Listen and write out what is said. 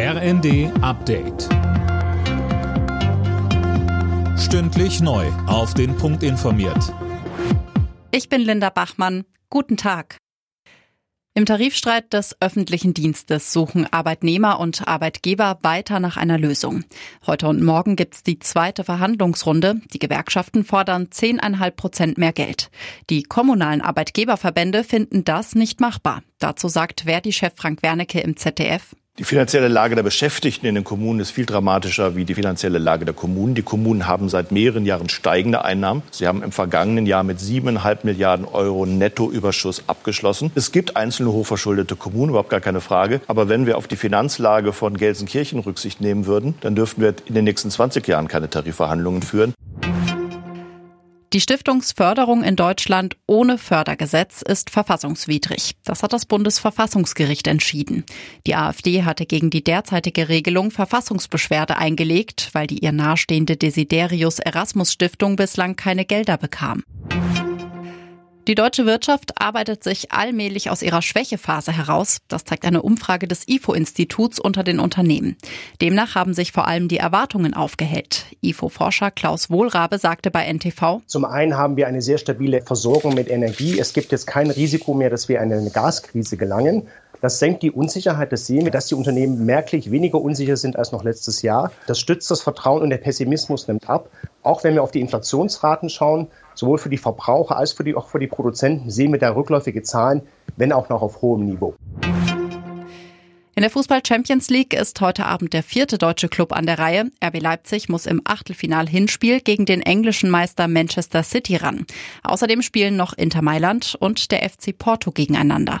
RND Update. Stündlich neu. Auf den Punkt informiert. Ich bin Linda Bachmann. Guten Tag. Im Tarifstreit des öffentlichen Dienstes suchen Arbeitnehmer und Arbeitgeber weiter nach einer Lösung. Heute und morgen gibt es die zweite Verhandlungsrunde. Die Gewerkschaften fordern 10,5 Prozent mehr Geld. Die kommunalen Arbeitgeberverbände finden das nicht machbar. Dazu sagt Verdi-Chef Frank Wernicke im ZDF. Die finanzielle Lage der Beschäftigten in den Kommunen ist viel dramatischer wie die finanzielle Lage der Kommunen. Die Kommunen haben seit mehreren Jahren steigende Einnahmen. Sie haben im vergangenen Jahr mit siebeneinhalb Milliarden Euro Nettoüberschuss abgeschlossen. Es gibt einzelne hochverschuldete Kommunen, überhaupt gar keine Frage. Aber wenn wir auf die Finanzlage von Gelsenkirchen Rücksicht nehmen würden, dann dürften wir in den nächsten 20 Jahren keine Tarifverhandlungen führen. Die Stiftungsförderung in Deutschland ohne Fördergesetz ist verfassungswidrig. Das hat das Bundesverfassungsgericht entschieden. Die AfD hatte gegen die derzeitige Regelung Verfassungsbeschwerde eingelegt, weil die ihr nahestehende Desiderius Erasmus Stiftung bislang keine Gelder bekam. Die deutsche Wirtschaft arbeitet sich allmählich aus ihrer Schwächephase heraus. Das zeigt eine Umfrage des IFO-Instituts unter den Unternehmen. Demnach haben sich vor allem die Erwartungen aufgehellt. IFO-Forscher Klaus Wohlrabe sagte bei NTV. Zum einen haben wir eine sehr stabile Versorgung mit Energie. Es gibt jetzt kein Risiko mehr, dass wir in eine Gaskrise gelangen. Das senkt die Unsicherheit. Sehen wir, dass die Unternehmen merklich weniger unsicher sind als noch letztes Jahr. Das stützt das Vertrauen und der Pessimismus nimmt ab. Auch wenn wir auf die Inflationsraten schauen, sowohl für die Verbraucher als für die, auch für die Produzenten, sehen wir da rückläufige Zahlen, wenn auch noch auf hohem Niveau. In der Fußball Champions League ist heute Abend der vierte deutsche Club an der Reihe. RB Leipzig muss im Achtelfinal-Hinspiel gegen den englischen Meister Manchester City ran. Außerdem spielen noch Inter Mailand und der FC Porto gegeneinander.